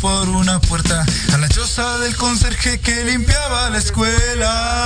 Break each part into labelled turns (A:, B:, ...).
A: por una puerta a la choza del conserje que limpiaba la escuela.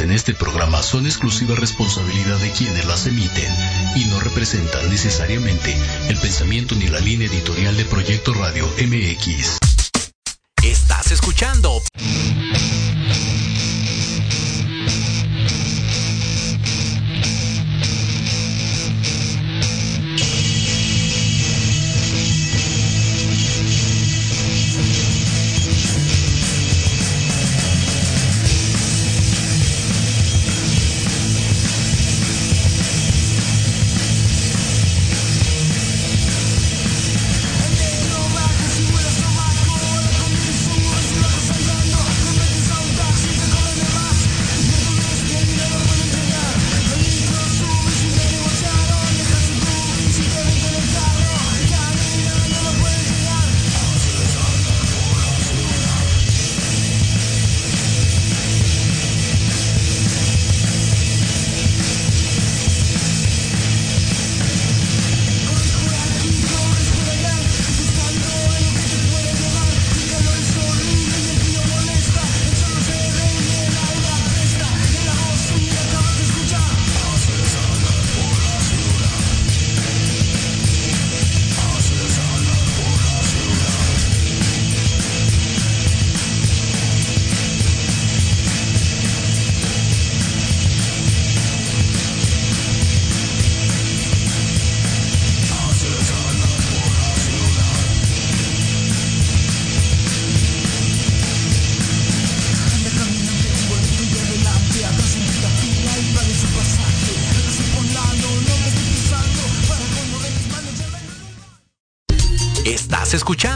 A: en
B: este programa son exclusiva responsabilidad de quienes las emiten y no representan necesariamente el pensamiento ni la línea editorial de Proyecto Radio MX.
C: Estás escuchando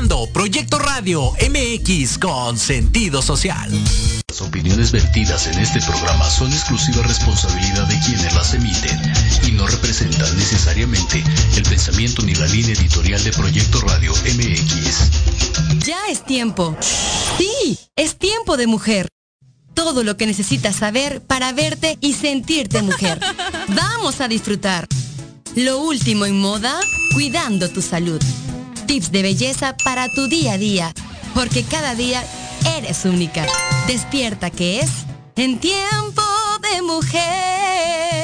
C: Escuchando Proyecto Radio MX con sentido social.
B: Las opiniones vertidas en este programa son exclusiva responsabilidad de quienes las emiten y no representan necesariamente el pensamiento ni la línea editorial de Proyecto Radio MX.
D: Ya es tiempo. Sí, es tiempo de mujer. Todo lo que necesitas saber para verte y sentirte mujer. Vamos a disfrutar. Lo último en moda, cuidando tu salud. Tips de belleza para tu día a día, porque cada día eres única. Despierta que es en tiempo de mujer.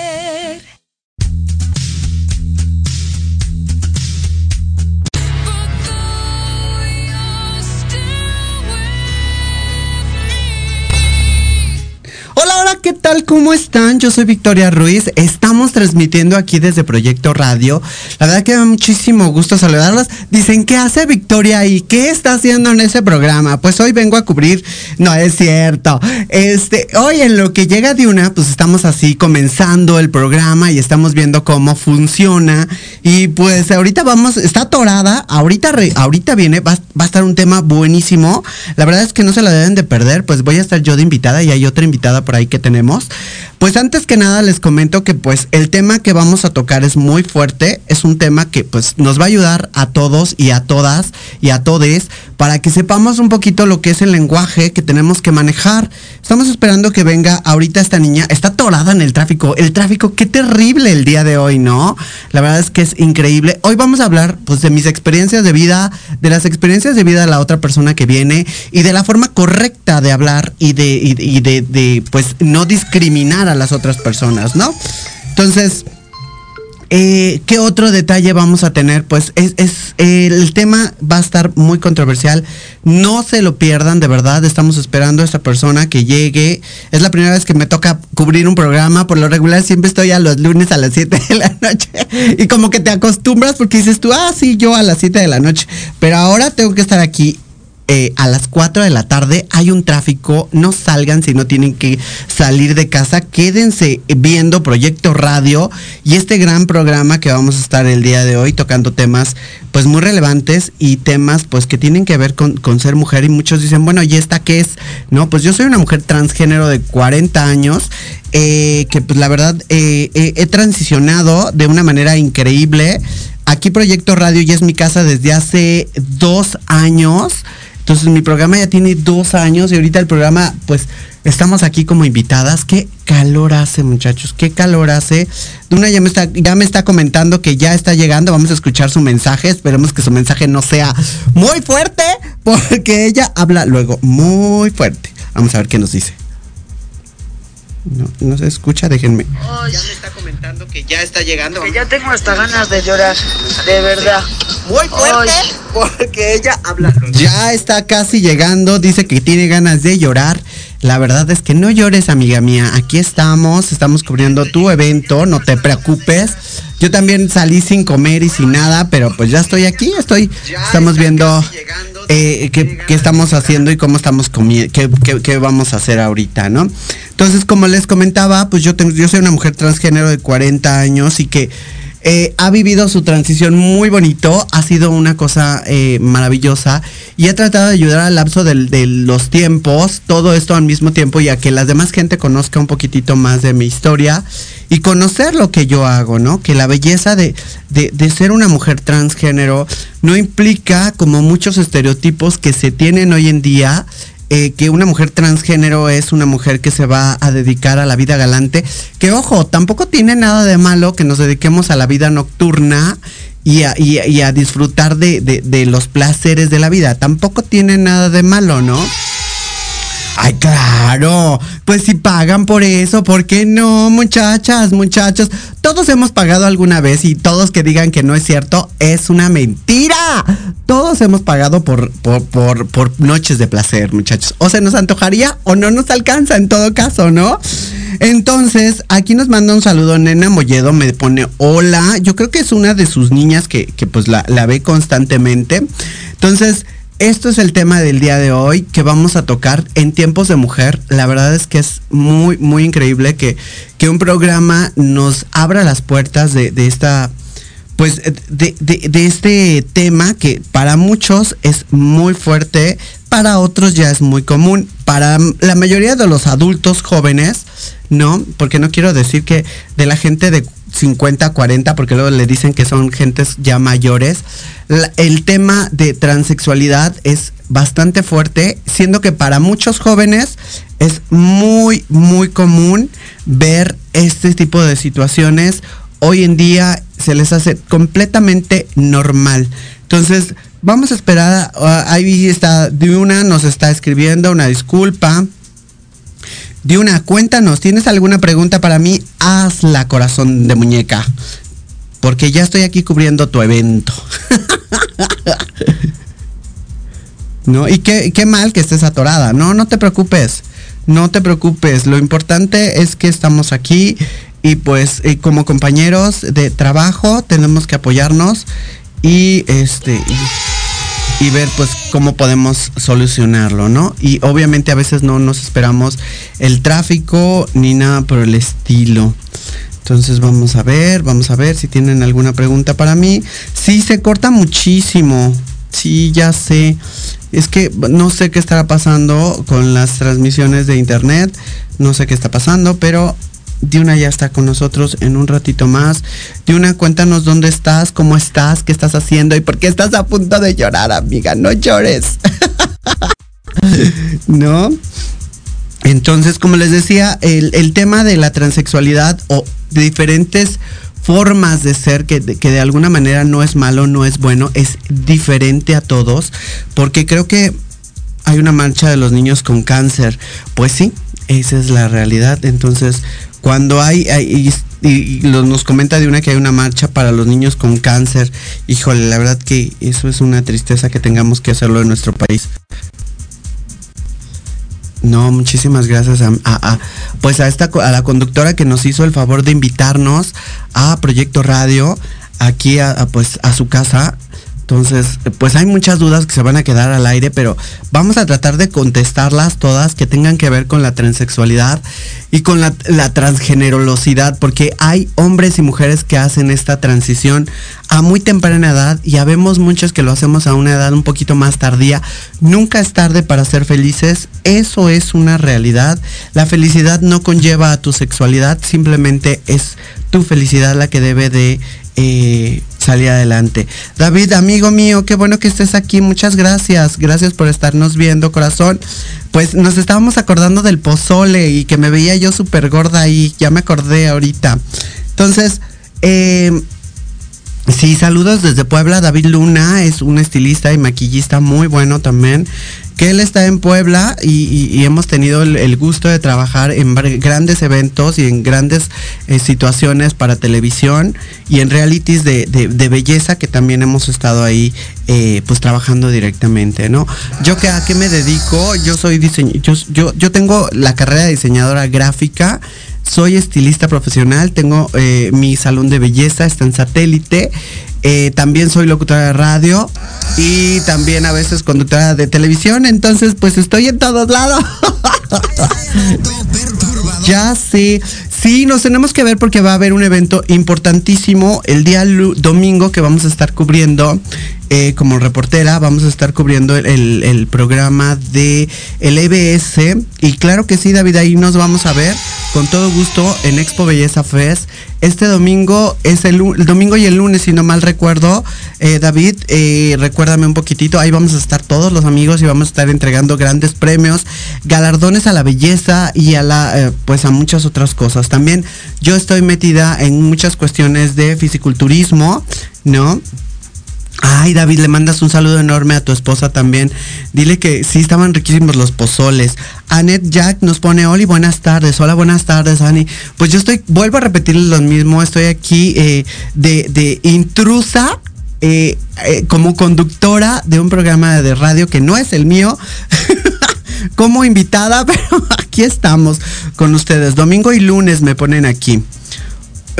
E: ¿Qué tal? ¿Cómo están? Yo soy Victoria Ruiz. Estamos transmitiendo aquí desde Proyecto Radio. La verdad que da muchísimo gusto saludarlas. Dicen, ¿qué hace Victoria ahí? ¿Qué está haciendo en ese programa? Pues hoy vengo a cubrir. No, es cierto. Este, hoy en lo que llega de una, pues estamos así comenzando el programa y estamos viendo cómo funciona. Y pues ahorita vamos, está atorada. Ahorita, ahorita viene, va, va a estar un tema buenísimo. La verdad es que no se la deben de perder. Pues voy a estar yo de invitada y hay otra invitada por ahí que tenemos tenemos, pues antes que nada les comento que pues el tema que vamos a tocar es muy fuerte, es un tema que pues nos va a ayudar a todos y a todas y a todes para que sepamos un poquito lo que es el lenguaje que tenemos que manejar. Estamos esperando que venga ahorita esta niña, está atorada en el tráfico, el tráfico, qué terrible el día de hoy, ¿no? La verdad es que es increíble. Hoy vamos a hablar pues de mis experiencias de vida, de las experiencias de vida de la otra persona que viene y de la forma correcta de hablar y de, y, y de, de pues no discriminar a las otras personas, ¿no? Entonces, eh, ¿qué otro detalle vamos a tener? Pues es, eh, el tema va a estar muy controversial. No se lo pierdan, de verdad. Estamos esperando a esta persona que llegue. Es la primera vez que me toca cubrir un programa. Por lo regular siempre estoy a los lunes a las 7 de la noche. Y como que te acostumbras porque dices tú, ah, sí, yo a las 7 de la noche. Pero ahora tengo que estar aquí eh, a las 4 de la tarde hay un tráfico, no salgan si no tienen que salir de casa, quédense viendo Proyecto Radio y este gran programa que vamos a estar el día de hoy tocando temas pues muy relevantes y temas pues que tienen que ver con, con ser mujer y muchos dicen, bueno, ¿y esta qué es? No, pues yo soy una mujer transgénero de 40 años. Eh, que pues la verdad eh, he transicionado de una manera increíble. Aquí Proyecto Radio ya es mi casa desde hace dos años. Entonces mi programa ya tiene dos años y ahorita el programa, pues estamos aquí como invitadas. Qué calor hace, muchachos, qué calor hace. Duna ya me está, ya me está comentando que ya está llegando. Vamos a escuchar su mensaje. Esperemos que su mensaje no sea muy fuerte, porque ella habla luego muy fuerte. Vamos a ver qué nos dice. No, no se escucha, déjenme.
F: Oh, ya me está comentando que ya está llegando.
G: Que ya tengo hasta ganas de llorar, de verdad.
F: Muy fuerte, Ay. porque ella habla.
E: Ya está casi llegando, dice que tiene ganas de llorar. La verdad es que no llores, amiga mía. Aquí estamos, estamos cubriendo tu evento, no te preocupes. Yo también salí sin comer y sin nada, pero pues ya estoy aquí, estoy. Estamos viendo eh, qué, qué, estamos haciendo y cómo estamos comiendo, qué, qué, qué, vamos a hacer ahorita, ¿no? Entonces, como les comentaba, pues yo, tengo, yo soy una mujer transgénero de 40 años y que eh, ha vivido su transición muy bonito, ha sido una cosa eh, maravillosa y he tratado de ayudar al lapso de, los tiempos, todo esto al mismo tiempo y a que la demás gente conozca un poquitito más de mi historia y conocer lo que yo hago, ¿no? Que la belleza de, de ser una mujer transgénero no implica como muchos estereotipos que se tienen hoy en día eh, que una mujer transgénero es una mujer que se va a dedicar a la vida galante. Que ojo, tampoco tiene nada de malo que nos dediquemos a la vida nocturna y a, y, y a disfrutar de, de, de, los placeres de la vida. Tampoco tiene nada de malo, ¿no? Ay, claro. Pues si pagan por eso, ¿por qué no, muchachas, muchachos? Todos hemos pagado alguna vez y todos que digan que no es cierto, es una mentira. Todos hemos pagado por, por, por, por noches de placer, muchachos. O se nos antojaría o no nos alcanza en todo caso, ¿no? Entonces, aquí nos manda un saludo Nena Molledo, me pone hola. Yo creo que es una de sus niñas que, que pues la, la ve constantemente. Entonces, esto es el tema del día de hoy que vamos a tocar en tiempos de mujer. La verdad es que es muy, muy increíble que, que un programa nos abra las puertas de, esta pues de, este tema que para muchos es muy fuerte, para otros ya es muy común, para la mayoría de los adultos jóvenes, ¿no? Porque no quiero decir que de la gente de 50, 40, porque luego le dicen que son gentes ya mayores, el tema de transexualidad es bastante fuerte, siendo que para muchos jóvenes es muy, muy común ver este tipo de situaciones. Hoy en día se les hace completamente normal. Entonces, vamos a esperar. Ah, ahí está, de una nos está escribiendo una disculpa. De una, cuéntanos, ¿tienes alguna pregunta para mí? Hazla, corazón de muñeca. Porque ya estoy aquí cubriendo tu evento. ¿No? Y qué, qué mal que estés atorada. No, no te preocupes. No te preocupes. Lo importante es que estamos aquí y pues eh, como compañeros de trabajo tenemos que apoyarnos y este ver pues cómo podemos solucionarlo, ¿no? Y obviamente a veces no nos esperamos el tráfico ni nada por el estilo. Entonces vamos a ver, vamos a ver si tienen alguna pregunta para mí. Sí, se corta muchísimo. Sí, ya sé. Es que no sé qué estará pasando con las transmisiones de internet. No sé qué está pasando, pero Diuna ya está con nosotros en un ratito más. Diuna, cuéntanos dónde estás, cómo estás, qué estás haciendo y por qué estás a punto de llorar, amiga. No llores. ¿No? Entonces, como les decía, el, tema de la transexualidad o de diferentes formas de ser que que de alguna manera no es malo, no es bueno, es diferente a todos, porque creo que hay una marcha de los niños con cáncer. Pues sí, esa es la realidad. Entonces, cuando hay, y, nos comenta de una que hay una marcha para los niños con cáncer, híjole, la verdad que eso es una tristeza que tengamos que hacerlo en nuestro país. No, muchísimas gracias a, pues a esta a la conductora que nos hizo el favor de invitarnos a Proyecto Radio aquí a, pues a su casa entonces, pues hay muchas dudas que se van a quedar al aire, pero vamos a tratar de contestarlas todas que tengan que ver con la transexualidad y con la, transgenerolosidad, porque hay hombres y mujeres que hacen esta transición a muy temprana edad y habemos muchos que lo hacemos a una edad un poquito más tardía. Nunca es tarde para ser felices, eso es una realidad. La felicidad no conlleva a tu sexualidad, simplemente es tu felicidad la que debe de eh, salir adelante. David, amigo mío, qué bueno que estés aquí. Muchas gracias. Gracias por estarnos viendo, corazón. Pues nos estábamos acordando del pozole y que me veía yo súper gorda ahí. Ya me acordé ahorita. Entonces, eh, Sí, saludos desde Puebla. David Luna es un estilista y maquillista muy bueno también que él está en Puebla y, hemos tenido el, gusto de trabajar en grandes eventos y en grandes eh, situaciones para televisión y en realities de, belleza que también hemos estado ahí eh, pues trabajando directamente, ¿no? Yo que a qué me dedico, yo soy diseño, yo, yo, tengo la carrera de diseñadora gráfica, soy estilista profesional, tengo eh, mi salón de belleza, está en satélite. Eh, también soy locutora de radio y también a veces conductora de televisión, entonces pues estoy en todos lados. ya sé. Sí, nos tenemos que ver porque va a haber un evento importantísimo el día domingo que vamos a estar cubriendo eh, como reportera. Vamos a estar cubriendo el, programa de el EBS. Y claro que sí, David, ahí nos vamos a ver con todo gusto en Expo Belleza Fest. Este domingo es el, domingo y el lunes, si no mal recuerdo. Eh, David, eh, recuérdame un poquitito. Ahí vamos a estar todos los amigos y vamos a estar entregando grandes premios, galardones a la belleza y a la, pues a muchas otras cosas también yo estoy metida en muchas cuestiones de fisiculturismo, ¿no? Ay, David, le mandas un saludo enorme a tu esposa también. Dile que sí estaban riquísimos los pozoles. Annette Jack nos pone, Oli, buenas tardes. Hola, buenas tardes, Ani. Pues yo estoy, vuelvo a repetir lo mismo, estoy aquí eh, de, intrusa. Eh, eh, como conductora de un programa de radio que no es el mío, como invitada, pero aquí estamos con ustedes. Domingo y lunes me ponen aquí.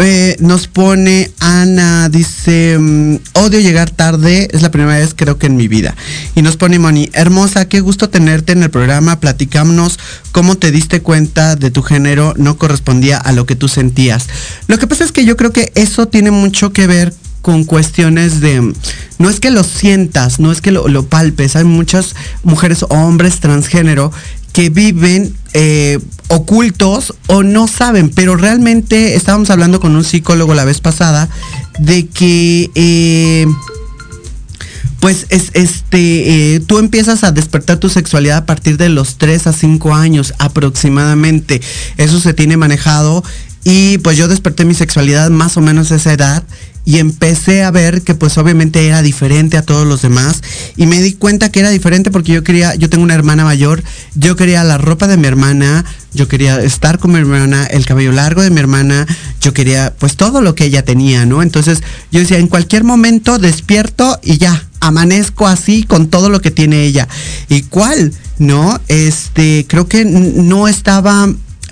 E: Eh, nos pone Ana, dice, mm, odio llegar tarde, es la primera vez creo que en mi vida. Y nos pone Moni, hermosa, qué gusto tenerte en el programa, platicámonos cómo te diste cuenta de tu género no correspondía a lo que tú sentías. Lo que pasa es que yo creo que eso tiene mucho que ver con cuestiones de, no es que lo sientas, no es que lo, lo palpes, hay muchas mujeres o hombres transgénero que viven eh, ocultos o no saben, pero realmente estábamos hablando con un psicólogo la vez pasada de que eh, pues es este eh, tú empiezas a despertar tu sexualidad a partir de los 3 a 5 años aproximadamente. Eso se tiene manejado y pues yo desperté mi sexualidad más o menos esa edad y empecé a ver que pues obviamente era diferente a todos los demás y me di cuenta que era diferente porque yo quería, yo tengo una hermana mayor, yo quería la ropa de mi hermana, yo quería estar con mi hermana, el cabello largo de mi hermana, yo quería pues todo lo que ella tenía, ¿no? Entonces yo decía, en cualquier momento despierto y ya, amanezco así con todo lo que tiene ella. ¿Y cuál? ¿No? Este, creo que no estaba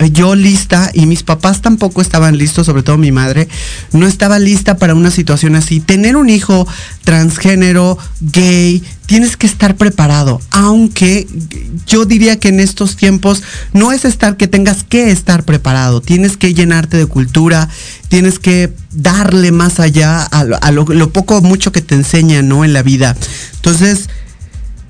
E: yo lista y mis papás tampoco estaban listos, sobre todo mi madre, no estaba lista para una situación así. Tener un hijo transgénero, gay, tienes que estar preparado, aunque yo diría que en estos tiempos no es estar que tengas que estar preparado, tienes que llenarte de cultura, tienes que darle más allá a, lo, poco o mucho que te enseñan, ¿no? En la vida. Entonces,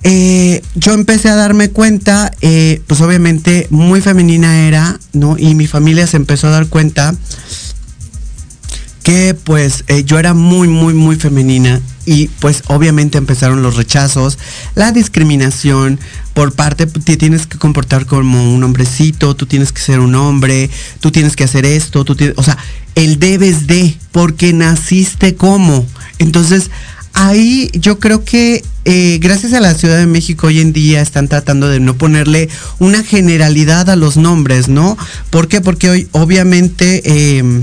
E: eh, yo empecé a darme cuenta, eh, pues obviamente muy femenina era, ¿no? Y mi familia se empezó a dar cuenta que pues eh, yo era muy, muy, muy femenina y pues obviamente empezaron los rechazos, la discriminación por parte, te tienes que comportar como un hombrecito, tú tienes que ser un hombre, tú tienes que hacer esto, tú tienes, o sea, el debes de, porque naciste como. Entonces, ahí yo creo que eh, gracias a la Ciudad de México hoy en día están tratando de no ponerle una generalidad a los nombres, ¿no? ¿Por qué? Porque hoy obviamente... Em,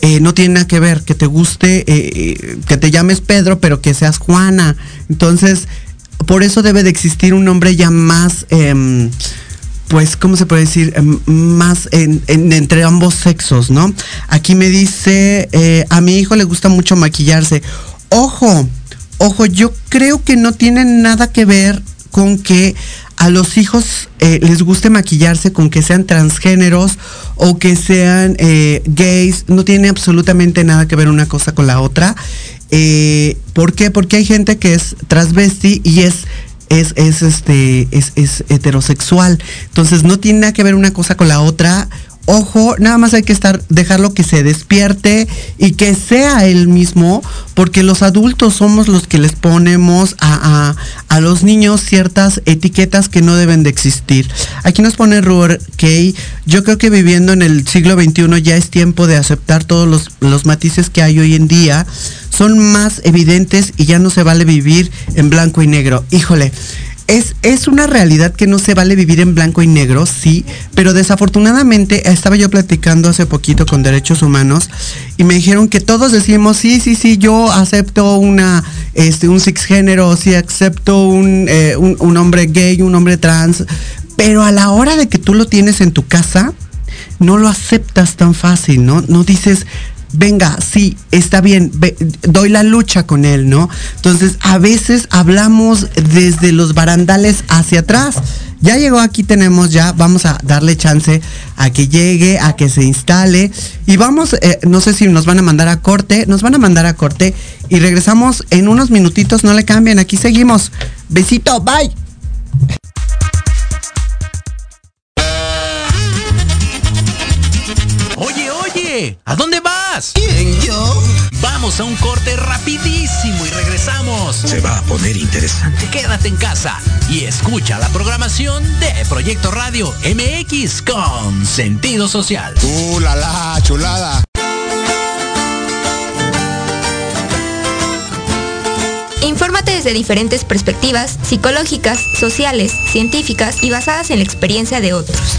E: eh, no tiene nada que ver que te guste, eh, que te llames Pedro, pero que seas Juana. Entonces, por eso debe de existir un nombre ya más, em, pues, ¿cómo se puede decir? Em, más entre ambos sexos, ¿no? Aquí me dice, a mi hijo le gusta mucho maquillarse. Ojo, ojo, yo creo que no tiene nada que ver con que a los hijos eh, les guste maquillarse con que sean transgéneros o que sean eh, gays, no tiene absolutamente nada que ver una cosa con la otra. Eh, ¿Por qué? Porque hay gente que es transvesti y es es, es este es, es heterosexual. Entonces no tiene nada que ver una cosa con la otra ojo, nada más hay que estar, dejarlo que se despierte y que sea él mismo, porque los adultos somos los que les ponemos a, los niños ciertas etiquetas que no deben de existir. Aquí nos pone Ruhr Kay, yo creo que viviendo en el siglo XXI ya es tiempo de aceptar todos los, los matices que hay hoy en día, son más evidentes y ya no se vale vivir en blanco y negro. Híjole, es, una realidad que no se vale vivir en blanco y negro, sí, pero desafortunadamente estaba yo platicando hace poquito con derechos humanos y me dijeron que todos decimos, sí, sí, sí, yo acepto una, este, un género, sí, acepto un, eh, un, un hombre gay, un hombre trans, pero a la hora de que tú lo tienes en tu casa, no lo aceptas tan fácil, ¿no? No dices, venga, sí, está bien, doy la lucha con él, ¿no? Entonces, a veces hablamos desde los barandales hacia atrás. Ya llegó, aquí tenemos ya, vamos a darle chance a que llegue, a que se instale. Y vamos, eh, no sé si nos van a mandar a corte, nos van a mandar a corte y regresamos en unos minutitos, no le cambien, aquí seguimos. Besito, bye.
C: ¿A dónde vas?
H: ¿Quién, yo?
C: Vamos a un corte rapidísimo y regresamos.
H: Se va a poner interesante.
C: Quédate en casa y escucha la programación de Proyecto Radio MX con sentido social.
H: ¡Uh, la, la chulada!
I: Infórmate desde diferentes perspectivas psicológicas, sociales, científicas y basadas en la experiencia de otros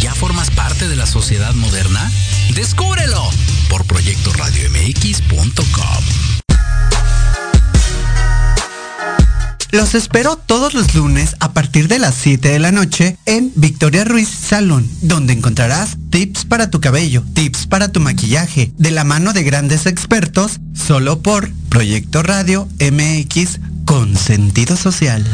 C: ya formas parte de la sociedad moderna? Descúbrelo por proyectoradiomx.com.
E: Los espero todos los lunes a partir de las 7 de la noche en Victoria Ruiz Salón, donde encontrarás tips para tu cabello, tips para tu maquillaje, de la mano de grandes expertos, solo por Proyecto Radio MX con sentido social.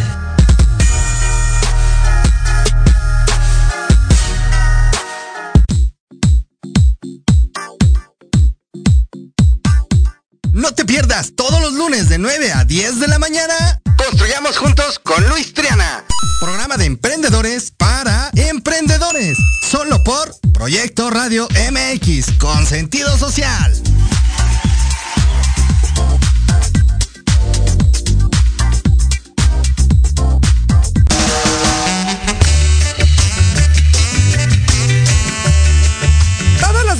J: No te pierdas todos los lunes de 9 a 10 de la mañana. Construyamos juntos con Luis Triana. Programa de emprendedores para emprendedores. Solo por Proyecto Radio MX con sentido social.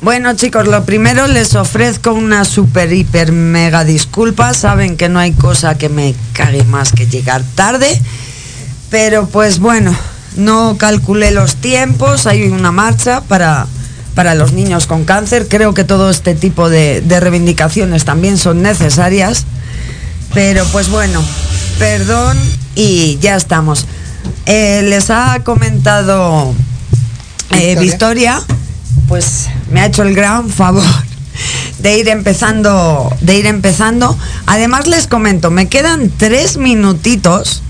K: Bueno chicos, lo primero les ofrezco una super hiper mega disculpa. Saben que no hay cosa que me cague más que llegar tarde. Pero pues bueno, no calculé los tiempos. Hay una marcha para, para los niños con cáncer. Creo que todo este tipo de, de reivindicaciones también son necesarias. Pero pues bueno, perdón y ya estamos. Eh, les ha comentado eh, Victoria, pues me ha hecho el gran favor de ir empezando, de ir empezando. Además les comento, me quedan tres minutitos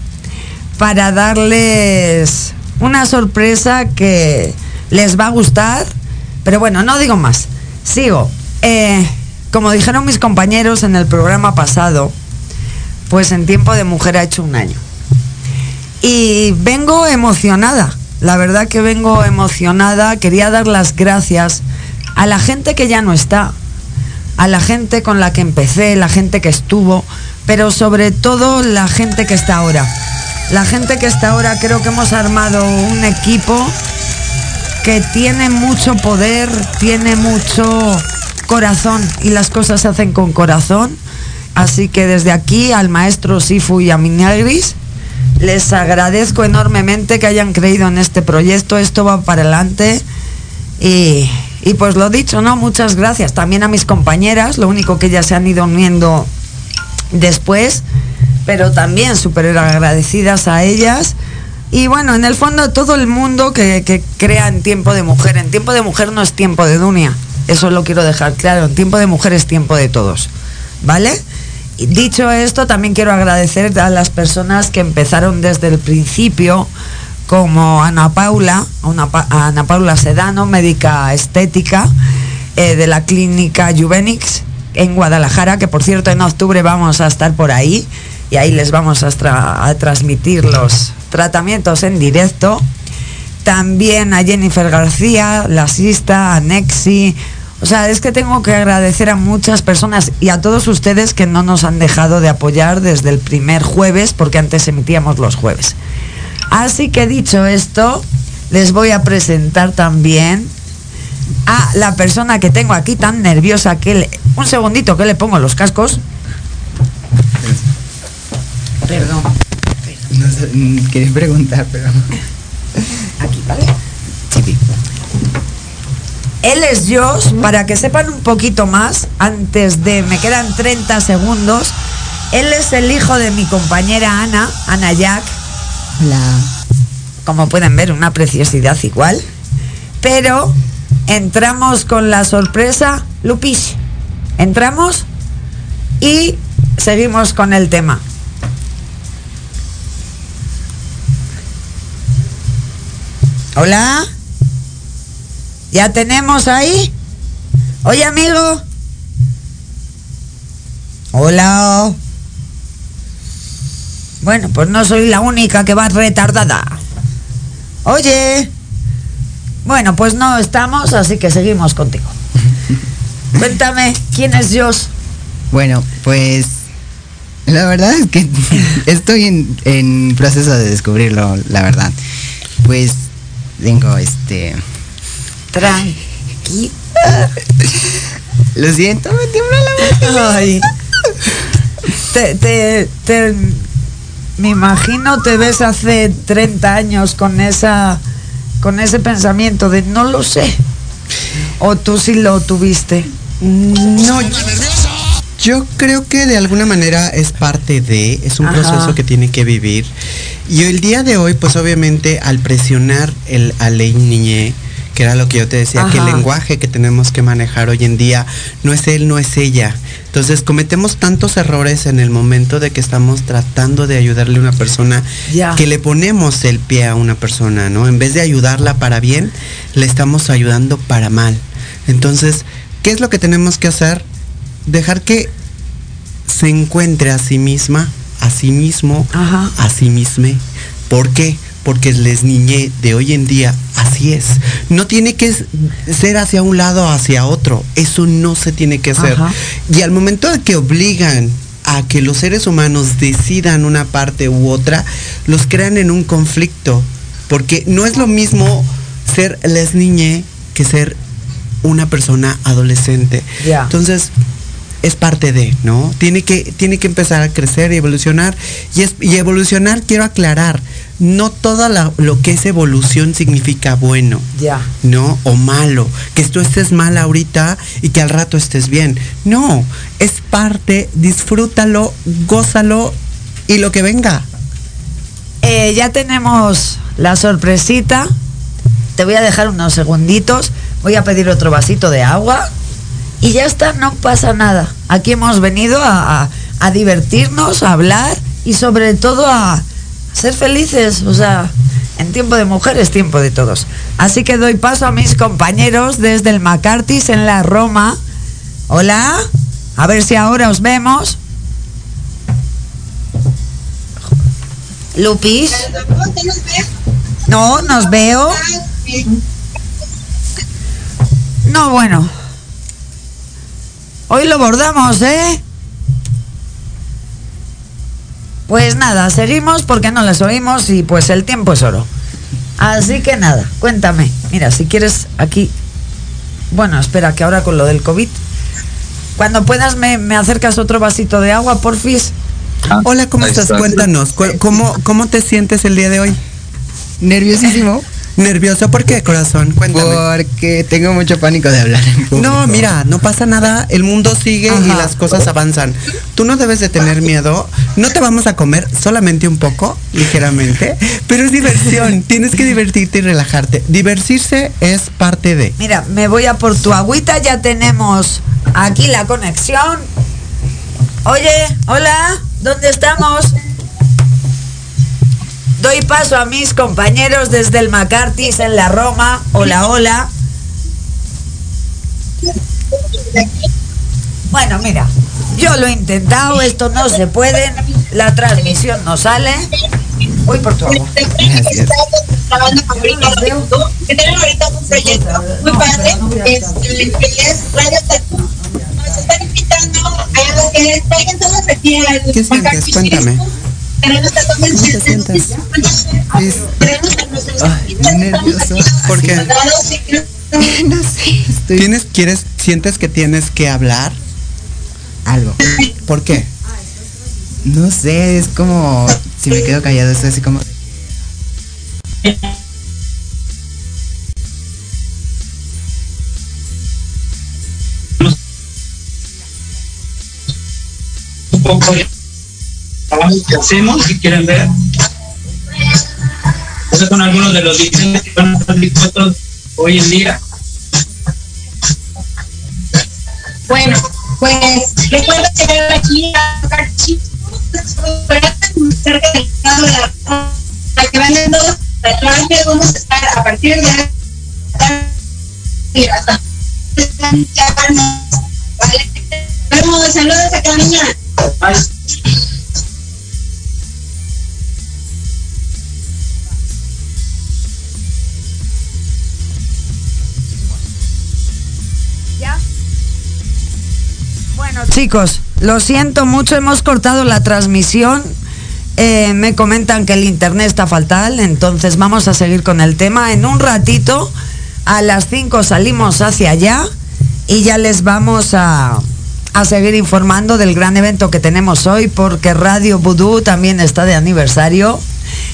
K: para darles una sorpresa que les va a gustar. Pero bueno, no digo más. Sigo. Eh, como dijeron mis compañeros en el programa pasado, pues en tiempo de mujer ha hecho un año. Y vengo emocionada. La verdad que vengo emocionada. Quería dar las gracias a la gente que ya no está, a la gente con la que empecé, la gente que estuvo, pero sobre todo la gente que está ahora. La gente que está ahora creo que hemos armado un equipo que tiene mucho poder, tiene mucho corazón y las cosas se hacen con corazón. Así que desde aquí al maestro Sifu y a Minagris les agradezco enormemente que hayan creído en este proyecto. Esto va para adelante. Y, y pues lo dicho, ¿no? Muchas gracias. También a mis compañeras, lo único que ellas se han ido uniendo después, pero también súper agradecidas a ellas. Y bueno, en el fondo todo el mundo que, crea en tiempo de mujer. En tiempo de mujer no es tiempo de Dunia. Eso lo quiero dejar claro. En tiempo de mujer es tiempo de todos. ¿Vale? Dicho esto, también quiero agradecer a las personas que empezaron desde el principio, como Ana Paula, Ana Paula Sedano, médica estética eh, de la clínica Juvenix en Guadalajara, que por cierto en octubre vamos a estar por ahí y ahí les vamos a, tra- a transmitir los tratamientos en directo. También a Jennifer García, la asista, a Nexi. O sea, es que tengo que agradecer a muchas personas y a todos ustedes que no nos han dejado de apoyar desde el primer jueves, porque antes emitíamos los jueves. Así que dicho esto, les voy a presentar también a la persona que tengo aquí tan nerviosa que le- Un segundito que le pongo los cascos. Perdón.
L: No sé, mm, quería preguntar, pero.
K: Aquí, ¿vale? Él es Josh, para que sepan un poquito más, antes de, me quedan 30 segundos, él es el hijo de mi compañera Ana, Ana Jack.
L: Hola.
K: Como pueden ver, una preciosidad igual. Pero entramos con la sorpresa, Lupis. Entramos y seguimos con el tema. Hola. ¿Ya tenemos ahí? Oye, amigo. Hola. Bueno, pues no soy la única que va retardada. Oye. Bueno, pues no estamos, así que seguimos contigo. Cuéntame, ¿quién es Dios?
L: Bueno, pues la verdad es que estoy en, en proceso de descubrirlo, la verdad. Pues tengo este
K: Tranquila.
L: Lo siento, me tiembla la.
K: Ay. Te, te, te, me imagino te ves hace 30 años con esa con ese pensamiento de no lo sé. O tú sí lo tuviste.
E: No, yo creo que de alguna manera es parte de, es un
K: Ajá.
E: proceso que tiene que vivir. Y el día de hoy, pues obviamente al presionar el, a ley niñe, que era lo que yo te decía, que el lenguaje que tenemos que manejar hoy en día no es él, no es ella. Entonces cometemos tantos errores en el momento de que estamos tratando de ayudarle a una persona que le ponemos el pie a una persona, ¿no? En vez de ayudarla para bien, le estamos ayudando para mal. Entonces, ¿qué es lo que tenemos que hacer? Dejar que se encuentre a sí misma, a sí mismo,
K: Ajá.
E: a sí misma. ¿Por qué? Porque les niñé de hoy en día así es. No tiene que ser hacia un lado o hacia otro. Eso no se tiene que hacer.
K: Ajá.
E: Y al momento de que obligan a que los seres humanos decidan una parte u otra, los crean en un conflicto. Porque no es lo mismo ser les niñe que ser una persona adolescente. Entonces, es parte de, ¿no? Tiene que, tiene que empezar a crecer y evolucionar. Y, es, y evolucionar, quiero aclarar, no todo lo que es evolución significa bueno.
K: Ya.
E: ¿no? O malo, que tú estés mal ahorita y que al rato estés bien. No, es parte, disfrútalo, gózalo y lo que venga.
K: Eh, ya tenemos la sorpresita. Te voy a dejar unos segunditos. Voy a pedir otro vasito de agua. Y ya está, no pasa nada. Aquí hemos venido a, a- a divertirnos, a hablar y sobre todo a ser felices. O sea, en tiempo de mujeres, tiempo de todos. Así que doy paso a mis compañeros desde el McCarthy's en la Roma. Hola, a ver si ahora os vemos. Lupis. No, nos veo. No, bueno. Hoy lo bordamos, ¿eh? Pues nada, seguimos porque no las oímos y pues el tiempo es oro. Así que nada, cuéntame. Mira, si quieres aquí... Bueno, espera, que ahora con lo del COVID... Cuando puedas me, me acercas otro vasito de agua, porfis.
E: Hola, ¿cómo estás?
K: está.
E: Cuéntanos, cu- ¿cómo, ¿cómo te sientes el día de hoy?
L: Nerviosísimo.
E: ¿Nervioso? ¿Por qué, corazón? Cuéntame.
L: Porque tengo mucho pánico de hablar en público.
E: No, mira, no pasa nada, el mundo sigue y las cosas avanzan. Tú no debes de tener miedo, no te vamos a comer solamente un poco, ligeramente, pero es diversión, tienes que divertirte y relajarte. Divertirse es parte de.
K: Mira, me voy a por tu agüita, ya tenemos aquí la conexión. Oye, hola, ¿dónde estamos? Doy paso a mis compañeros desde el McCarthy's en la Roma. Hola, hola. Bueno, mira, yo lo he intentado, esto no se puede, la transmisión no sale. Voy por tu agua.
M: Que tienen ahorita un proyecto muy padre que es Radio Tatu. Nos están invitando a que traigan todos aquí al
E: ¿Qué sientes? Cuéntame. ¿Cómo te sientes?
M: Tenemos a nuestros
E: nervioso. ¿Por qué?
M: y que-
E: ¿Tienes, quieres, sientes que tienes que hablar?
L: algo.
E: ¿Por qué?
L: No sé, es como si me quedo callado, es así como
N: un poco de trabajo que hacemos, si quieren ver. Esos son algunos de los diseños que van a estar dispuestos hoy en día.
M: Bueno, pues recuerdo que aquí a cerca del lado de la para que vayan todos atrás vamos a estar a partir de hasta ¿vale? Vemos, saludos a cada niña.
K: Bueno, chicos, lo siento mucho, hemos cortado la transmisión. Eh, me comentan que el internet está fatal, entonces vamos a seguir con el tema. En un ratito, a las 5 salimos hacia allá y ya les vamos a, a seguir informando del gran evento que tenemos hoy, porque Radio Voodoo también está de aniversario.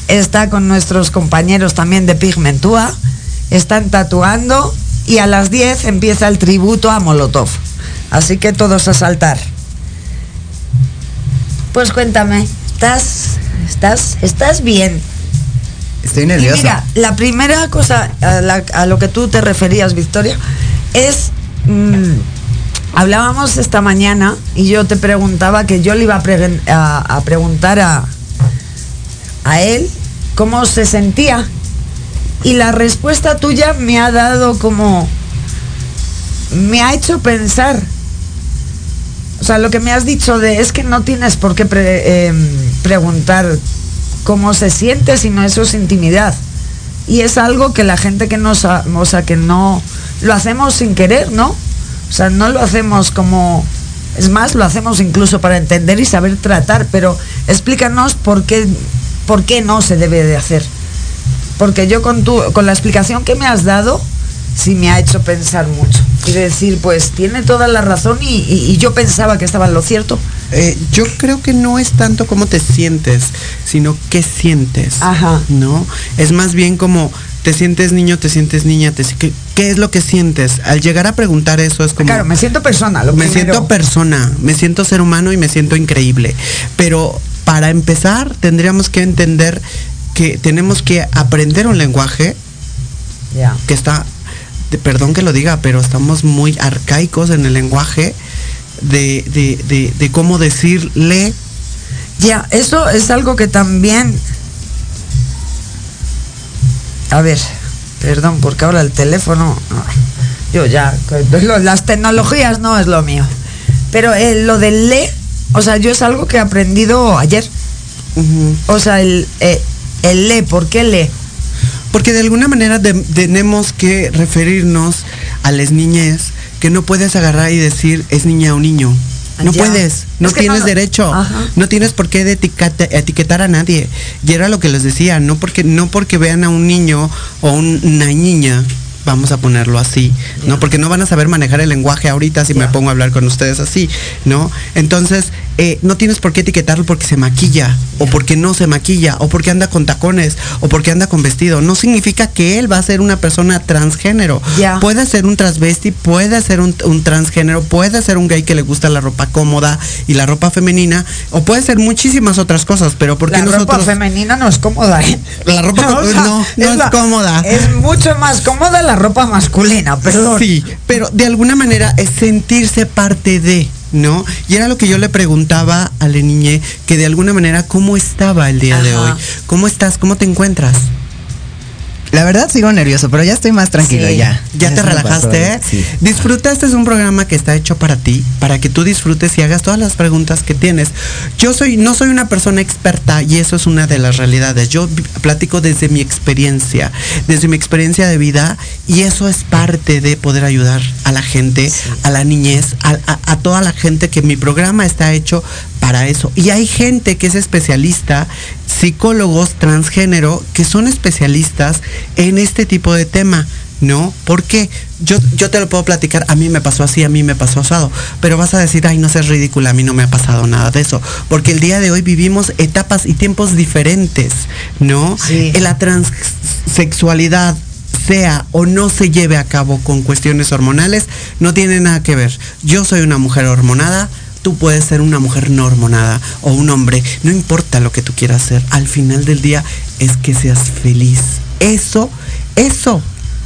K: Está con nuestros compañeros también de Pigmentúa. Están tatuando y a las 10 empieza el tributo a Molotov. Así que todos a saltar. Pues cuéntame, ¿estás, estás, estás bien?
L: Estoy nervioso.
K: Y mira, la primera cosa a, la- a lo que tú te referías, Victoria, es... mm, hablábamos esta mañana y yo te preguntaba que yo le iba a- a preguntar a, a él cómo se sentía. Y la respuesta tuya me ha dado como... Me ha hecho pensar. O sea, lo que me has dicho de es que no tienes por qué em, preguntar cómo se siente, sino eso es intimidad. Y es algo que la gente que nos, o sea, que no lo hacemos sin querer, ¿no? O sea, no lo hacemos como, es más, lo hacemos incluso para entender y saber tratar, pero explícanos por qué, por qué no se debe de hacer. Porque yo con, tu, con la explicación que me has dado, sí me ha hecho pensar mucho. Y decir, pues tiene toda la razón y, y- y yo pensaba que estaba en lo cierto.
E: Eh, yo creo que no es tanto cómo te sientes, sino qué sientes.
K: Ajá.
E: ¿No? Es más bien como te sientes niño, te sientes niña, te, ¿qué, qué es lo que sientes? Al llegar a preguntar eso es como...
K: Claro, me siento persona. Lo
E: me
K: primero.
E: siento persona, me siento ser humano y me siento increíble. Pero para empezar tendríamos que entender que tenemos que aprender un lenguaje que está, perdón que lo diga, pero estamos muy arcaicos en el lenguaje de, de, de, de cómo decirle.
K: Ya, eso es algo que también... A ver, perdón, porque ahora el teléfono... Yo ya, las tecnologías no es lo mío. Pero eh, lo del le, o sea, yo es algo que he aprendido ayer. O sea, el, eh, el le, ¿por qué le?
E: Porque de alguna manera de- tenemos que referirnos a las niñez que no puedes agarrar y decir es niña o niño. No
K: Ya.
E: puedes, no
K: Es que
E: tienes
K: no-
E: derecho,
K: Ajá.
E: no tienes por qué etiqueta- etiquetar a nadie. Y era lo que les decía, no porque no porque vean a un niño o un- una niña, vamos a ponerlo así, no porque no van a saber manejar el lenguaje ahorita si me pongo a hablar con ustedes así, ¿no? Entonces eh, no tienes por qué etiquetarlo porque se maquilla o porque no se maquilla o porque anda con tacones o porque anda con vestido. No significa que él va a ser una persona transgénero. Puede ser un transvesti, puede ser un, un transgénero, puede ser un gay que le gusta la ropa cómoda y la ropa femenina, o puede ser muchísimas otras cosas, pero ¿por qué
K: La ropa femenina no es cómoda, ¿eh?
E: La ropa
K: O sea,
E: no, no es,
K: la-
E: cómoda.
K: Es mucho más cómoda la ropa masculina, perdón.
E: Sí, pero de alguna manera es sentirse parte de, ¿no? Y era lo que yo le preguntaba a la niñe, que de alguna manera, ¿cómo estaba el día de hoy? ¿Cómo estás? ¿Cómo te encuentras?
L: La verdad sigo nervioso, pero ya estoy más tranquilo
E: Sí.
L: ya.
E: Ya te relajaste,
L: pasó,
E: ¿eh?
L: Sí.
E: Disfruta, este es un programa que está hecho para ti, para que tú disfrutes y hagas todas las preguntas que tienes. Yo soy, no soy una persona experta y eso es una de las realidades. Yo platico desde mi experiencia, desde mi experiencia de vida y eso es parte de poder ayudar a la gente, a la niñez, a, a- a toda la gente que mi programa está hecho para eso. Y hay gente que es especialista, psicólogos transgénero, que son especialistas en este tipo de tema. ¿no? Porque yo, yo te lo puedo platicar, a mí me pasó así, a mí me pasó asado, pero vas a decir, ay, no seas ridícula, a mí no me ha pasado nada de eso, porque el día de hoy vivimos etapas y tiempos diferentes, ¿no?
K: Sí.
E: La transexualidad sea o no se lleve a cabo con cuestiones hormonales, no tiene nada que ver. Yo soy una mujer hormonada, tú puedes ser una mujer no hormonada o un hombre, no importa lo que tú quieras ser, al final del día es que seas feliz. Eso, eso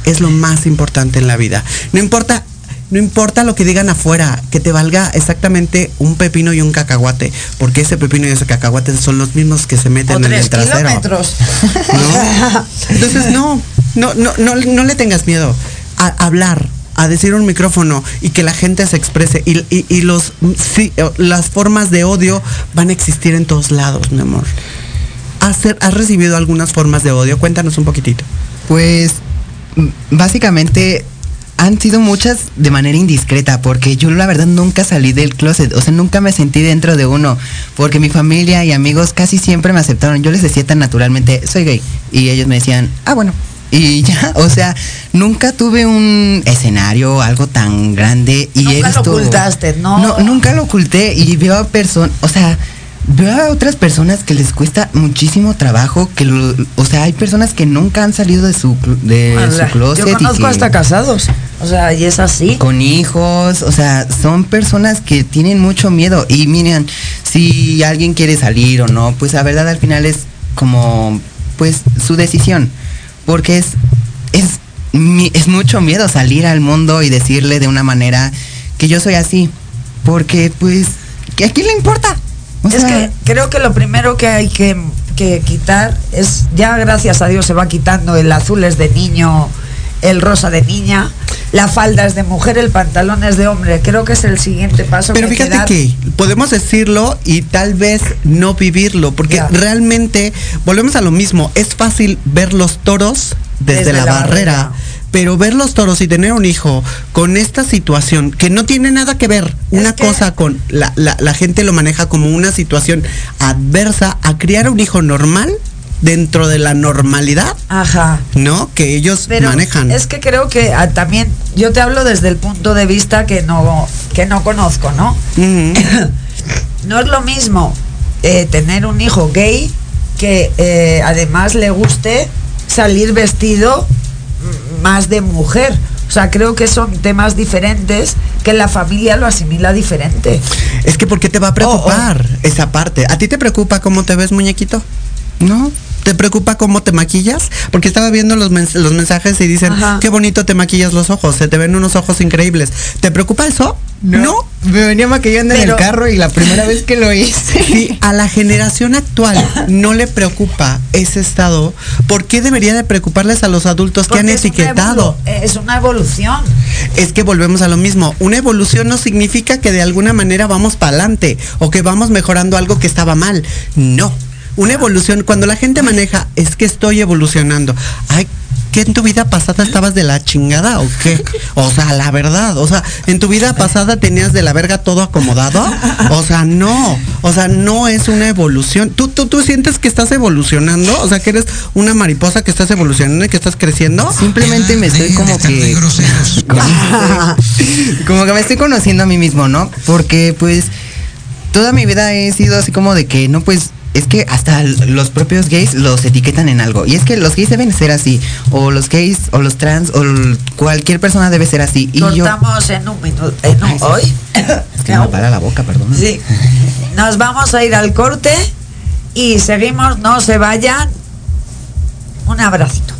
E: es lo más importante en la vida. No importa no importa lo que digan afuera, que te valga exactamente un pepino y un cacahuate, porque ese pepino y ese cacahuate son los mismos que se meten
K: O
E: en el trasero.
K: kilómetros.
E: ¿no? Entonces no, no, no, no, no le tengas miedo a hablar, a decir un micrófono y que la gente se exprese y, y- y los sí, las formas de odio van a existir en todos lados, mi amor. ¿Has, has recibido algunas formas de odio? Cuéntanos un poquitito.
L: Pues básicamente han sido muchas de manera indiscreta, porque yo la verdad nunca salí del closet, o sea, nunca me sentí dentro de uno, porque mi familia y amigos casi siempre me aceptaron. Yo les decía tan naturalmente, soy gay, y ellos me decían, ah, bueno. Y ya, o sea, nunca tuve un escenario, algo tan grande. Y
K: Nunca lo ocultaste, ¿no?
L: No, nunca lo oculté y veo a personas, o sea, veo a otras personas que les cuesta muchísimo trabajo, que lo- o sea, hay personas que nunca han salido de su, de su closet.
K: Yo
L: y
K: conozco
L: que-
K: hasta casados. O sea, y es así.
L: con hijos, o sea, son personas que tienen mucho miedo y miren, si alguien quiere salir o no, pues la verdad al final es como pues su decisión, porque es es es mucho miedo salir al mundo y decirle de una manera que yo soy así, porque pues ¿que ¿a quién le importa? O
K: es que creo que lo primero que hay que, que quitar es, ya gracias a Dios se va quitando el azul es de niño, el rosa de niña, la falda es de mujer, el pantalón es de hombre. Creo que es el siguiente paso.
E: Pero
K: que
E: fíjate que podemos decirlo y tal vez no vivirlo, porque realmente volvemos a lo mismo. Es fácil ver los toros desde,
K: Desde
E: la,
K: la
E: barrera.
K: barrera.
E: Pero ver los toros y tener un hijo con esta situación que no tiene nada que ver una
K: que-
E: cosa con la, la- la gente lo maneja como una situación adversa a criar un hijo normal dentro de la normalidad,
K: Ajá.
E: ¿no? Que ellos
K: Pero
E: manejan.
K: es que creo que ah, también yo te hablo desde el punto de vista que no que no conozco, ¿no? No es lo mismo eh, tener un hijo gay que eh, además le guste salir vestido más de mujer. O sea, creo que son temas diferentes que la familia lo asimila diferente.
E: Es que ¿por qué te va a preocupar esa parte? ¿A ti te preocupa cómo te ves, muñequito? ¿No? ¿Te preocupa cómo te maquillas? Porque estaba viendo los, mens- los mensajes y dicen,
K: Ajá.
E: qué bonito te maquillas los ojos, se te ven unos ojos increíbles. ¿Te preocupa eso? No.
L: me venía maquillando en el carro y la primera vez que lo hice.
E: Si a la generación actual no le preocupa ese estado, ¿por qué debería de preocuparles a los adultos que han
K: es
E: etiquetado?
K: evolu- Es una evolución.
E: Es que volvemos a lo mismo. Una evolución no significa que de alguna manera vamos para adelante o que vamos mejorando algo que estaba mal. No. Una evolución, cuando la gente maneja, es que estoy evolucionando. Ay, ¿qué en tu vida pasada estabas de la chingada o qué? O sea, la verdad, o sea, en tu vida pasada tenías de la verga todo acomodado. O sea, no. O sea, no es una evolución. ¿Tú, tú, tú sientes que estás evolucionando? O sea, que eres una mariposa que estás evolucionando y que estás creciendo.
L: Simplemente me estoy como que como que me estoy conociendo a mí mismo, ¿no? Porque pues toda mi vida he sido así como de que no pues es que hasta los propios gays los etiquetan en algo. Y es que los gays deben ser así. O los gays, o los trans, o cualquier persona debe ser así. Y yo.
K: Cortamos en un minuto. En un, hoy.
L: Es que me para la boca, perdón.
K: Sí. Nos vamos a ir al corte y seguimos. No se vayan. Un abracito.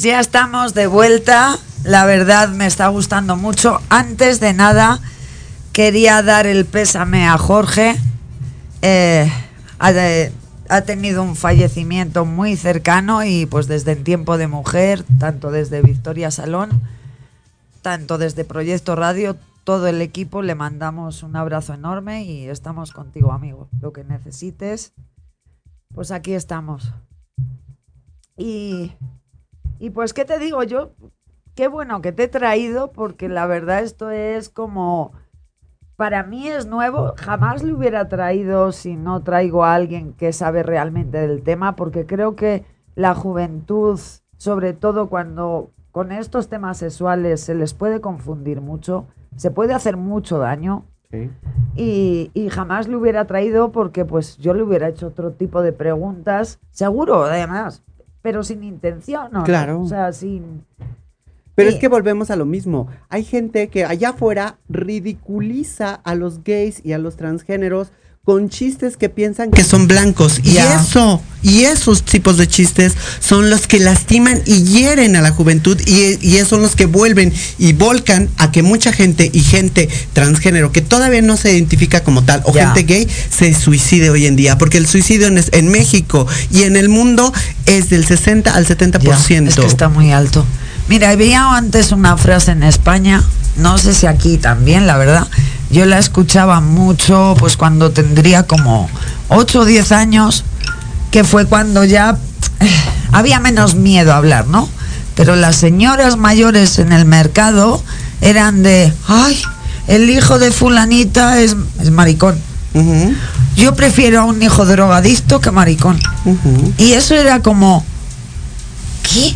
K: Pues ya estamos de vuelta. La verdad me está gustando mucho. Antes de nada, quería dar el pésame a Jorge. Eh, ha, ha tenido un fallecimiento muy cercano y pues desde en tiempo de mujer, tanto desde Victoria Salón, tanto desde Proyecto Radio, todo el equipo le mandamos un abrazo enorme y estamos contigo, amigo. Lo que necesites, pues aquí estamos. Y, y pues, ¿qué te digo yo? Qué bueno que te he traído porque la verdad esto es como... Para mí es nuevo, jamás le hubiera traído si no traigo a alguien que sabe realmente del tema, porque creo que la juventud, sobre todo cuando con estos temas sexuales se les puede confundir mucho, se puede hacer mucho daño, y, y jamás le hubiera traído porque pues yo le hubiera hecho otro tipo de preguntas, seguro además, pero sin intención, ¿no?
E: Claro.
K: O sea, sin...
E: Pero
K: Sí.
E: es que volvemos a lo mismo. Hay gente que allá afuera ridiculiza a los gays y a los transgéneros con chistes que piensan que son blancos. Y eso, y esos tipos de chistes son los que lastiman y hieren a la juventud y, y esos son los que vuelven y volcan a que mucha gente y gente transgénero que todavía no se identifica como tal o gente gay se suicide hoy en día. Porque el suicidio en, en México y en el mundo es del 60 al 70%.
K: Es que está muy alto. Mira, había antes una frase en España, no sé si aquí también, la verdad. Yo la escuchaba mucho, pues cuando tendría como 8 o 10 años, que fue cuando ya había menos miedo a hablar, ¿no? Pero las señoras mayores en el mercado eran de, ay, el hijo de fulanita es, es maricón. Yo prefiero a un hijo drogadicto que maricón. Y eso era como, ¿qué?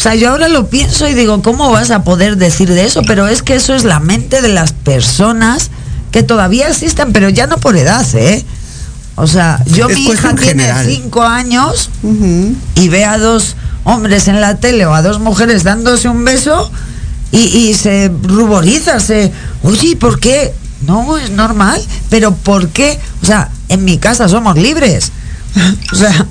K: O sea, yo ahora lo pienso y digo, ¿cómo vas a poder decir de eso? Pero es que eso es la mente de las personas que todavía existen, pero ya no por edad, ¿eh? O sea, yo
E: Es
K: mi hija tiene
E: general.
K: cinco años y ve a dos hombres en la tele o a dos mujeres dándose un beso y, y se ruboriza, se, oye, ¿por qué? No, es normal, pero ¿por qué? O sea, en mi casa somos libres. o sea,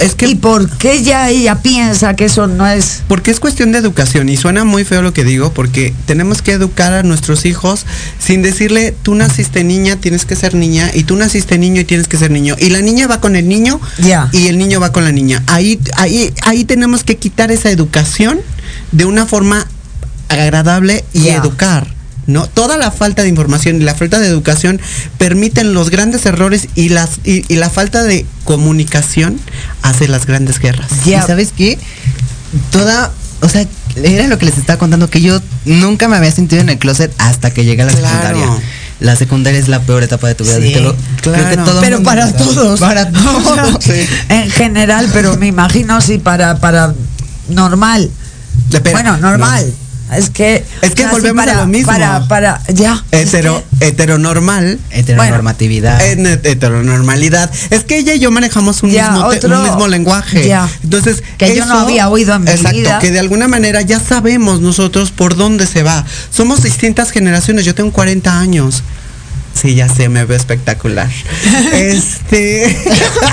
E: es que
K: ¿y por qué ya ella piensa que eso no es?
E: Porque es cuestión de educación y suena muy feo lo que digo porque tenemos que educar a nuestros hijos sin decirle tú naciste niña, tienes que ser niña y tú naciste niño y tienes que ser niño y la niña va con el niño y el niño va con la niña. Ahí ahí ahí tenemos que quitar esa educación de una forma agradable y educar. ¿No? Toda la falta de información y la falta de educación permiten los grandes errores y las y, y la falta de comunicación hace las grandes guerras.
L: ¿Y sabes qué? Toda, o sea, era lo que les estaba contando, que yo nunca me había sentido en el closet hasta que llegué a la
E: Claro.
L: secundaria. La secundaria es la peor etapa de tu vida.
K: Sí,
L: lo- creo que todo
K: pero
L: mundo
K: para todos.
L: Para todos.
K: En general, pero me imagino si para, para normal. bueno, normal. Es que.
E: Es que volvemos
K: para,
E: a lo mismo.
K: Para, para, ya.
E: Hetero, heteronormal.
L: Heteronormatividad.
E: En het- heteronormalidad. Es que ella y yo manejamos un,
K: Ya,
E: mismo,
K: otro-
E: un mismo lenguaje.
K: ya.
E: Entonces,
K: Que yo no había oído en mi
E: exacto,
K: vida.
E: que de alguna manera ya sabemos nosotros por dónde se va. Somos distintas generaciones. Yo tengo 40 años. Sí, ya sé, me veo espectacular. este.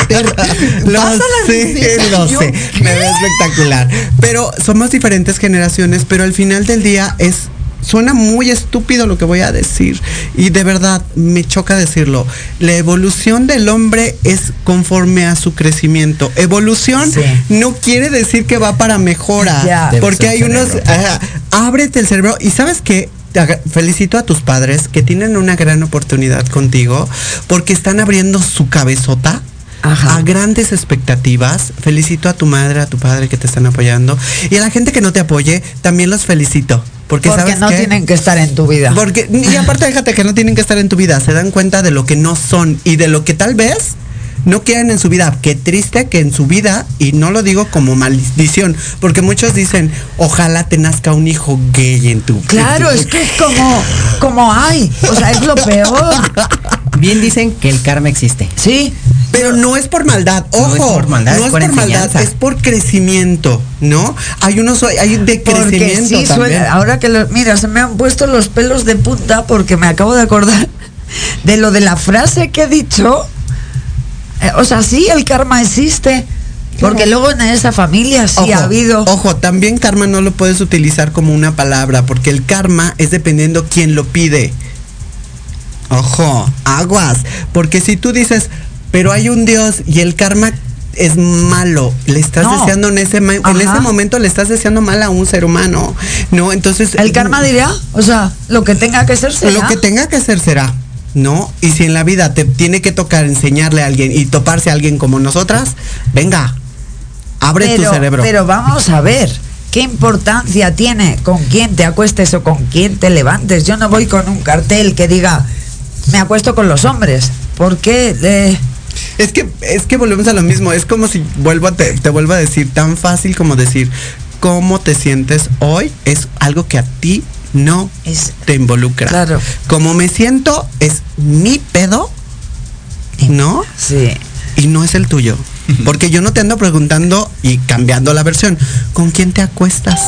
E: lo sé, lo
O: ¿Yo
E: sé. Me veo espectacular. Pero somos diferentes generaciones, pero al final del día es. Suena muy estúpido lo que voy a decir y de verdad me choca decirlo. La evolución del hombre es conforme a su crecimiento. Evolución no quiere decir que va para mejora, porque hay unos. Ajá, ábrete el cerebro y sabes qué Te felicito a tus padres que tienen una gran oportunidad contigo porque están abriendo su cabezota a grandes expectativas. Felicito a tu madre, a tu padre que te están apoyando y a la gente que no te apoye también los felicito. Porque,
K: Porque
E: ¿sabes
K: no
E: qué?
K: tienen que estar en tu vida.
E: Porque, y aparte déjate que no tienen que estar en tu vida, se dan cuenta de lo que no son y de lo que tal vez no quieren en su vida. Qué triste que en su vida, y no lo digo como maldición, porque muchos dicen, ojalá te nazca un hijo gay en tu
K: Claro, es que es como, como hay, o sea, es lo peor.
L: Bien dicen que el karma existe.
K: Sí.
E: Pero no es por maldad, ojo.
L: No es por maldad,
E: no
L: es por
E: por maldad, es por crecimiento, ¿no? Hay unos, hay de
K: Porque
E: crecimiento
K: sí,
E: también.
K: suena- ahora que lo, mira, se me han puesto los pelos de punta porque me acabo de acordar de lo de la frase que he dicho. Eh, o sea, sí, el karma existe, Porque luego en esa familia sí
E: Ojo,
K: ha habido.
E: Ojo, también karma no lo puedes utilizar como una palabra, porque el karma es dependiendo quién lo pide. Ojo, aguas. Porque si tú dices, pero hay un Dios y el karma es malo, le estás
K: No.
E: deseando en ese, en ese momento le estás deseando mal a un ser humano. No, entonces.
K: El karma diría, o sea, lo que tenga que ser será.
E: Lo que tenga que ser será. ¿No? Y si en la vida te tiene que tocar enseñarle a alguien y toparse a alguien como nosotras, venga, abre
K: pero,
E: tu cerebro.
K: Pero vamos a ver, ¿qué importancia tiene con quién te acuestes o con quién te levantes? Yo no voy con un cartel que diga, me acuesto con los hombres. ¿Por qué? Eh,
E: Es que, es que volvemos a lo mismo. Es como si vuelvo a te, te vuelvo a decir, tan fácil como decir cómo te sientes hoy es algo que a ti no te involucra.
K: Claro.
E: Como me siento es mi pedo, ¿no?
K: Sí.
E: Y no es el tuyo. Porque yo no te ando preguntando y cambiando la versión. ¿Con quién te acuestas?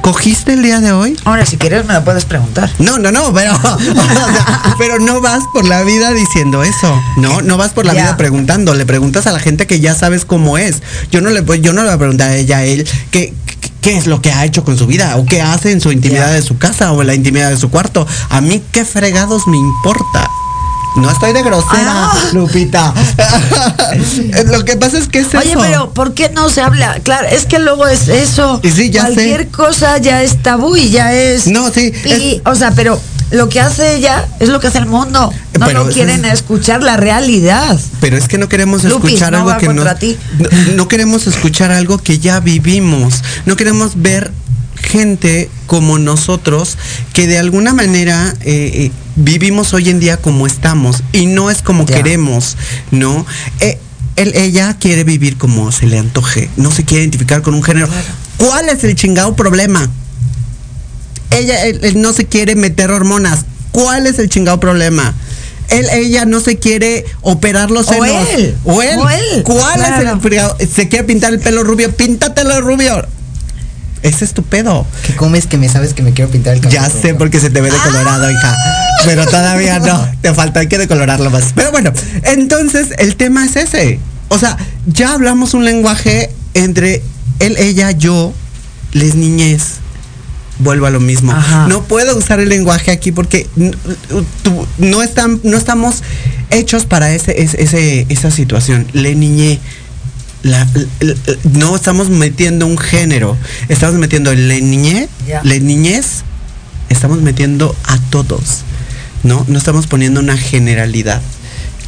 E: ¿Cogiste el día de hoy?
K: Ahora, si quieres me lo puedes preguntar.
E: No, no, no, pero, o sea, pero no vas por la vida diciendo eso. No, no vas por la
K: Ya.
E: vida preguntando. Le preguntas a la gente que ya sabes cómo es. Yo no le, voy- yo no le voy a preguntar a ella, a él, qué- qué es lo que ha hecho con su vida o qué hace en su intimidad de su casa o en la intimidad de su cuarto. A mí qué fregados me importa. No estoy de grosera, Lupita. lo que pasa es que es
K: Oye,
E: eso.
K: pero ¿por qué no se habla? Claro, es que luego es eso.
E: Y sí, ya sé.
K: Cualquier cosa ya es tabú y ya es.
E: No, sí.
K: Y, o sea, pero lo que hace ella es lo que hace el mundo. No
E: Pero
K: quieren
E: es-
K: escuchar la realidad.
E: Pero es que no queremos
K: Lupis,
E: escuchar
K: no
E: algo que no,
K: ti.
E: no. no queremos escuchar algo que ya vivimos. No queremos ver gente como nosotros que de alguna manera eh, eh, vivimos hoy en día como estamos y no es como
K: Ya.
E: queremos, ¿no? Eh, él, ella quiere vivir como se le antoje, no se quiere identificar con un género. ¿Cuál es el chingado problema? Ella él- él no se quiere meter hormonas. ¿Cuál es el chingado problema? Él, ella no se quiere operar los
K: O
E: senos.
K: él.
E: O él.
K: O él.
E: ¿Cuál es el fregado? Se quiere pintar el pelo rubio. Píntatelo rubio. Ese es tu pedo.
L: ¿Qué comes que me sabes que me quiero pintar el cabello?
E: Ya sé porque se te ve decolorado, hija. Pero todavía no. Te falta, hay que decolorarlo más. Pero bueno, entonces el tema es ese. O sea, ya hablamos un lenguaje entre él, ella, yo, les niñez. Vuelvo a lo mismo.
K: Ajá.
E: No puedo usar el lenguaje aquí porque no, están, no estamos hechos para ese, ese- esa situación. Le niñé. La- l- l- no estamos metiendo un género, estamos metiendo le niñé,
K: Ya.
E: le niñez, estamos metiendo a todos, ¿no? No estamos poniendo una generalidad,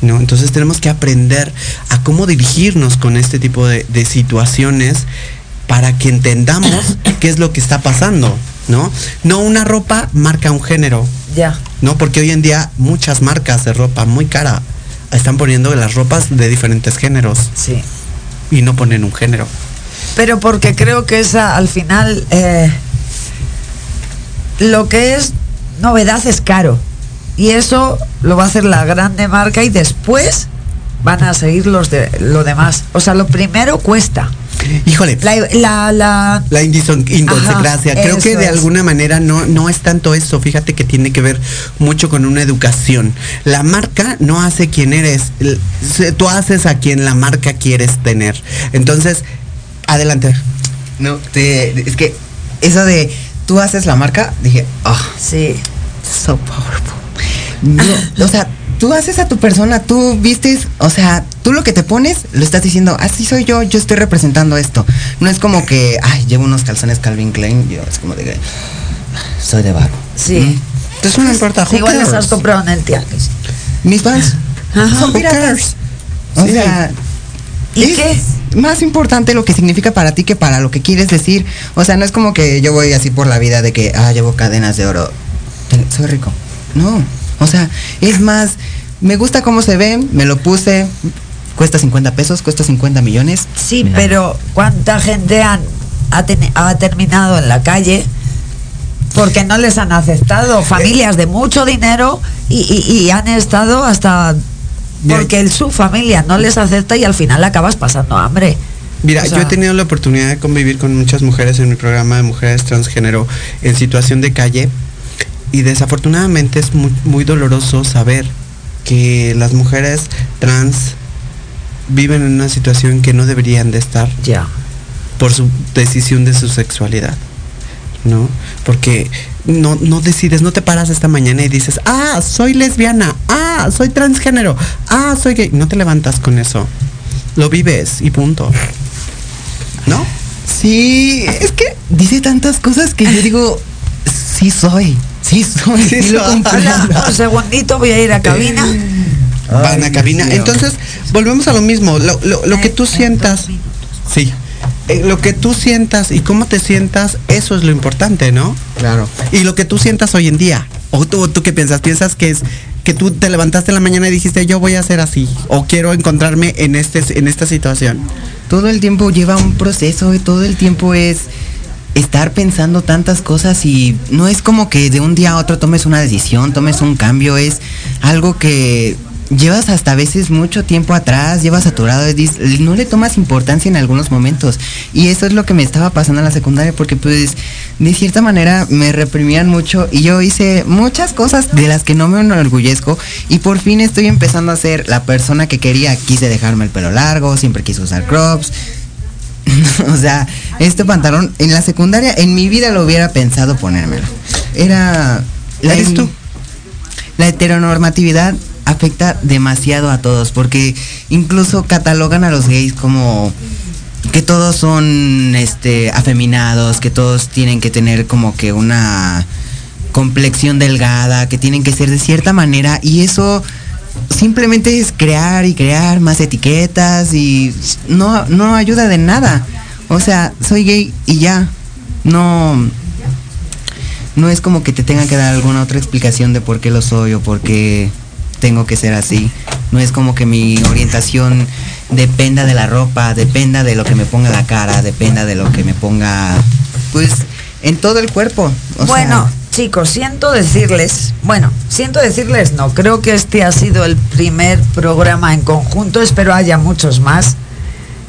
E: ¿no? Entonces tenemos que aprender a cómo dirigirnos con este tipo de, de situaciones para que entendamos qué es lo que está pasando, ¿no? No una ropa marca un género,
K: Ya.
E: ¿no? Porque hoy en día muchas marcas de ropa muy cara están poniendo las ropas de diferentes géneros
K: Sí.
E: y no ponen un género.
K: Pero porque creo que esa al final eh, lo que es novedad es caro. Y eso lo va a hacer la grande marca y después van a seguir los de lo demás. O sea, lo primero cuesta.
E: Híjole,
K: La, la, la-
E: la Creo que de
K: es.
E: alguna manera no, no es tanto eso. Fíjate que tiene que ver mucho con una educación. La marca no hace quien eres. Tú haces a quien la marca quieres tener. Entonces, adelante.
L: No, te- es que eso de tú haces la marca, dije, ah,
K: sí.
L: so powerful. No, o sea, tú haces a tu persona, tú vistes, o sea, tú lo que te pones, lo estás diciendo, así soy yo, yo estoy representando esto. No es como que, ay, llevo unos calzones Calvin Klein, yo es como de que soy de barro.
K: Sí.
L: Mm.
E: Entonces no importa.
K: Igual
E: cares?
K: has comprado en el tianguis.
L: Mis fans son piratas.
E: cares?
L: O
E: Sí.
L: sea,
K: ¿Y
L: es
K: qué?
L: más importante lo que significa para ti que para lo que quieres decir. O sea, no es como que yo voy así por la vida de que, ah, llevo cadenas de oro. Soy rico. No. O sea, es más, me gusta cómo se ve, me lo puse, cuesta 50 pesos, cuesta 50 millones.
K: Sí,
L: Mira.
K: pero ¿cuánta gente han, ha, terminado en la calle? Porque no les han aceptado familias de mucho dinero y, y- y han estado hasta porque el- su familia no les acepta y al final acabas pasando hambre.
E: Mira,
K: O sea-
E: yo he tenido la oportunidad de convivir con muchas mujeres en mi programa de mujeres transgénero en situación de calle y desafortunadamente es muy, muy doloroso saber que las mujeres trans viven en una situación que no deberían de estar.
K: Ya.
E: Por su decisión de su sexualidad. ¿No? Porque no, no decides, no te paras esta mañana y dices, ah, soy lesbiana, ah, soy transgénero, ah, soy gay. No te levantas con eso. Lo vives y punto. ¿No?
L: Sí, es que dice tantas cosas que yo digo, sí soy, sí soy, sí, lo.
K: Un segundito, voy a ir a cabina.
E: Van a cabina. Entonces, volvemos a lo mismo. Lo, lo- lo que tú sientas. Sí. Eh, lo que tú sientas y cómo te sientas, eso es lo importante, ¿no?
L: Claro.
E: Y lo que tú sientas hoy en día. ¿O tú, tú qué piensas? ¿Piensas que es que tú te levantaste en la mañana y dijiste yo voy a ser así? ¿O quiero encontrarme en, este, en esta situación?
L: Todo el tiempo lleva un proceso y todo el tiempo es estar pensando tantas cosas y no es como que de un día a otro tomes una decisión, tomes un cambio, es algo que llevas hasta a veces mucho tiempo atrás, llevas saturado no le tomas importancia en algunos momentos. Y eso es lo que me estaba pasando en la secundaria porque pues de cierta manera me reprimían mucho y yo hice muchas cosas de las que no me enorgullezco y por fin estoy empezando a ser la persona que quería. Quise dejarme el pelo largo, siempre quise usar crops. o sea, este pantalón en la secundaria en mi vida lo hubiera pensado ponérmelo. Era la
E: ¿Eres tú?
L: La heteronormatividad afecta demasiado a todos porque incluso catalogan a los gays como que todos son este afeminados, que todos tienen que tener como que una complexión delgada, que tienen que ser de cierta manera y eso simplemente es crear y crear más etiquetas y no no ayuda de nada. O sea, soy gay y ya. No no es como que te tenga que dar alguna otra explicación de por qué lo soy o por qué tengo que ser así. No es como que mi orientación dependa de la ropa, dependa de lo que me ponga la cara, dependa de lo que me ponga, pues, en todo el cuerpo.
K: Bueno, chicos, siento decirles, bueno, siento decirles no, creo que este ha sido el primer programa en conjunto, espero haya muchos más.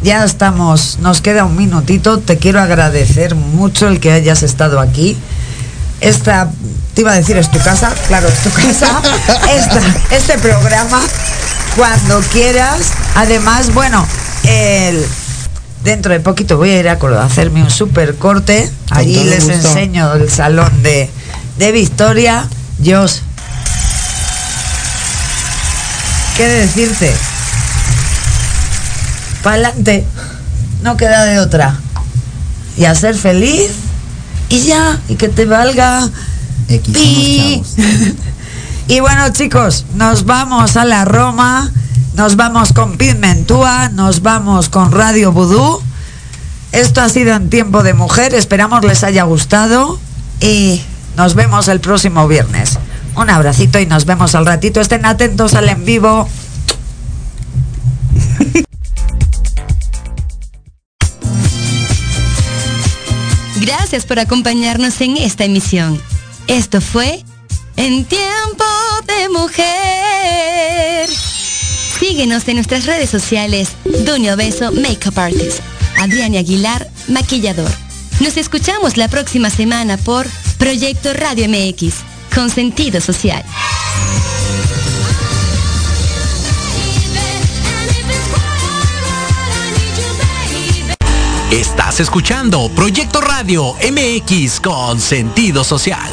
K: Ya estamos, nos queda un minutito, te quiero agradecer mucho el que hayas estado aquí. Esta, te iba a decir, es tu casa, claro, es tu casa. Esta, este programa, cuando quieras. Además, bueno, el, dentro de poquito voy a ir a hacerme un super corte. Allí les
E: gusto.
K: enseño el salón de, de Victoria. Dios. ¿Qué decirte? Pa'lante. No queda de otra. Y a ser feliz. Y ya. Y que te valga.
L: X, chavos.
K: Y bueno, chicos, nos vamos a la Roma, nos vamos con Pigmentúa, nos vamos con Radio Vudú. Esto ha sido en tiempo de mujer, esperamos les haya gustado y nos vemos el próximo viernes. Un abracito y nos vemos al ratito. Estén atentos al en vivo.
D: Gracias por acompañarnos en esta emisión. Esto fue En Tiempo de Mujer. Síguenos en nuestras redes sociales, Dunio Beso Makeup Artist, Adrián Aguilar, Maquillador. Nos escuchamos la próxima semana por Proyecto Radio MX, con sentido social.
C: Estás escuchando Proyecto Radio MX con sentido social.